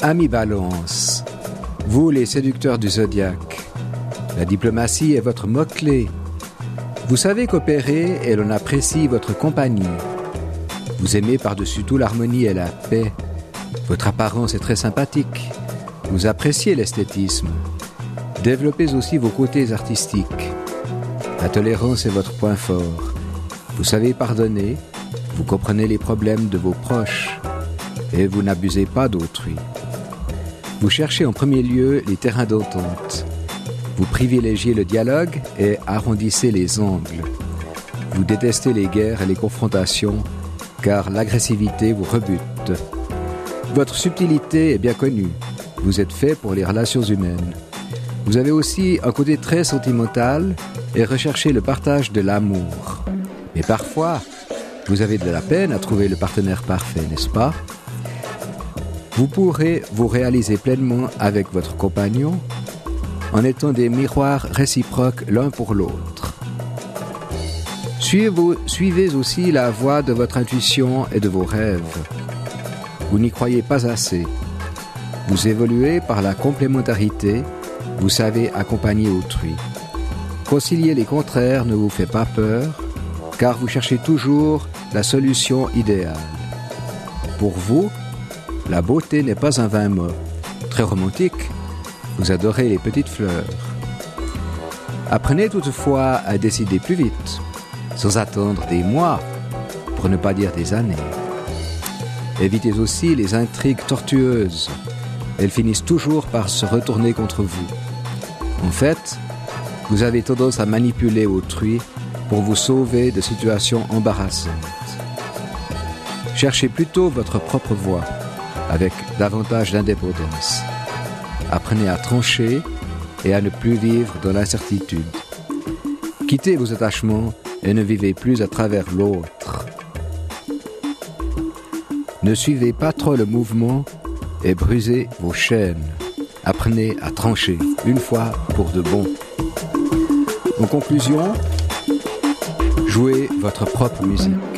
Ami Balance, vous les séducteurs du zodiaque, la diplomatie est votre mot-clé. Vous savez coopérer et l'on apprécie votre compagnie. Vous aimez par-dessus tout l'harmonie et la paix. Votre apparence est très sympathique. Vous appréciez l'esthétisme. Développez aussi vos côtés artistiques. La tolérance est votre point fort. Vous savez pardonner, vous comprenez les problèmes de vos proches et vous n'abusez pas d'autrui. Vous cherchez en premier lieu les terrains d'entente. Vous privilégiez le dialogue et arrondissez les angles. Vous détestez les guerres et les confrontations car l'agressivité vous rebute. Votre subtilité est bien connue. Vous êtes fait pour les relations humaines. Vous avez aussi un côté très sentimental et recherchez le partage de l'amour. Mais parfois, vous avez de la peine à trouver le partenaire parfait, n'est-ce pas? Vous pourrez vous réaliser pleinement avec votre compagnon en étant des miroirs réciproques l'un pour l'autre. Suivez, aussi la voie de votre intuition et de vos rêves. Vous n'y croyez pas assez. Vous évoluez par la complémentarité, vous savez accompagner autrui. Concilier les contraires ne vous fait pas peur, car vous cherchez toujours la solution idéale. Pour vous, la beauté n'est pas un vain mot. Très romantique, vous adorez les petites fleurs. Apprenez toutefois à décider plus vite, sans attendre des mois, pour ne pas dire des années. Évitez aussi les intrigues tortueuses. Elles finissent toujours par se retourner contre vous. En fait, vous avez tendance à manipuler autrui pour vous sauver de situations embarrassantes. Cherchez plutôt votre propre voie avec davantage d'indépendance. Apprenez à trancher et à ne plus vivre dans l'incertitude. Quittez vos attachements et ne vivez plus à travers l'autre. Ne suivez pas trop le mouvement et brisez vos chaînes. Apprenez à trancher une fois pour de bon. En conclusion, jouez votre propre musique.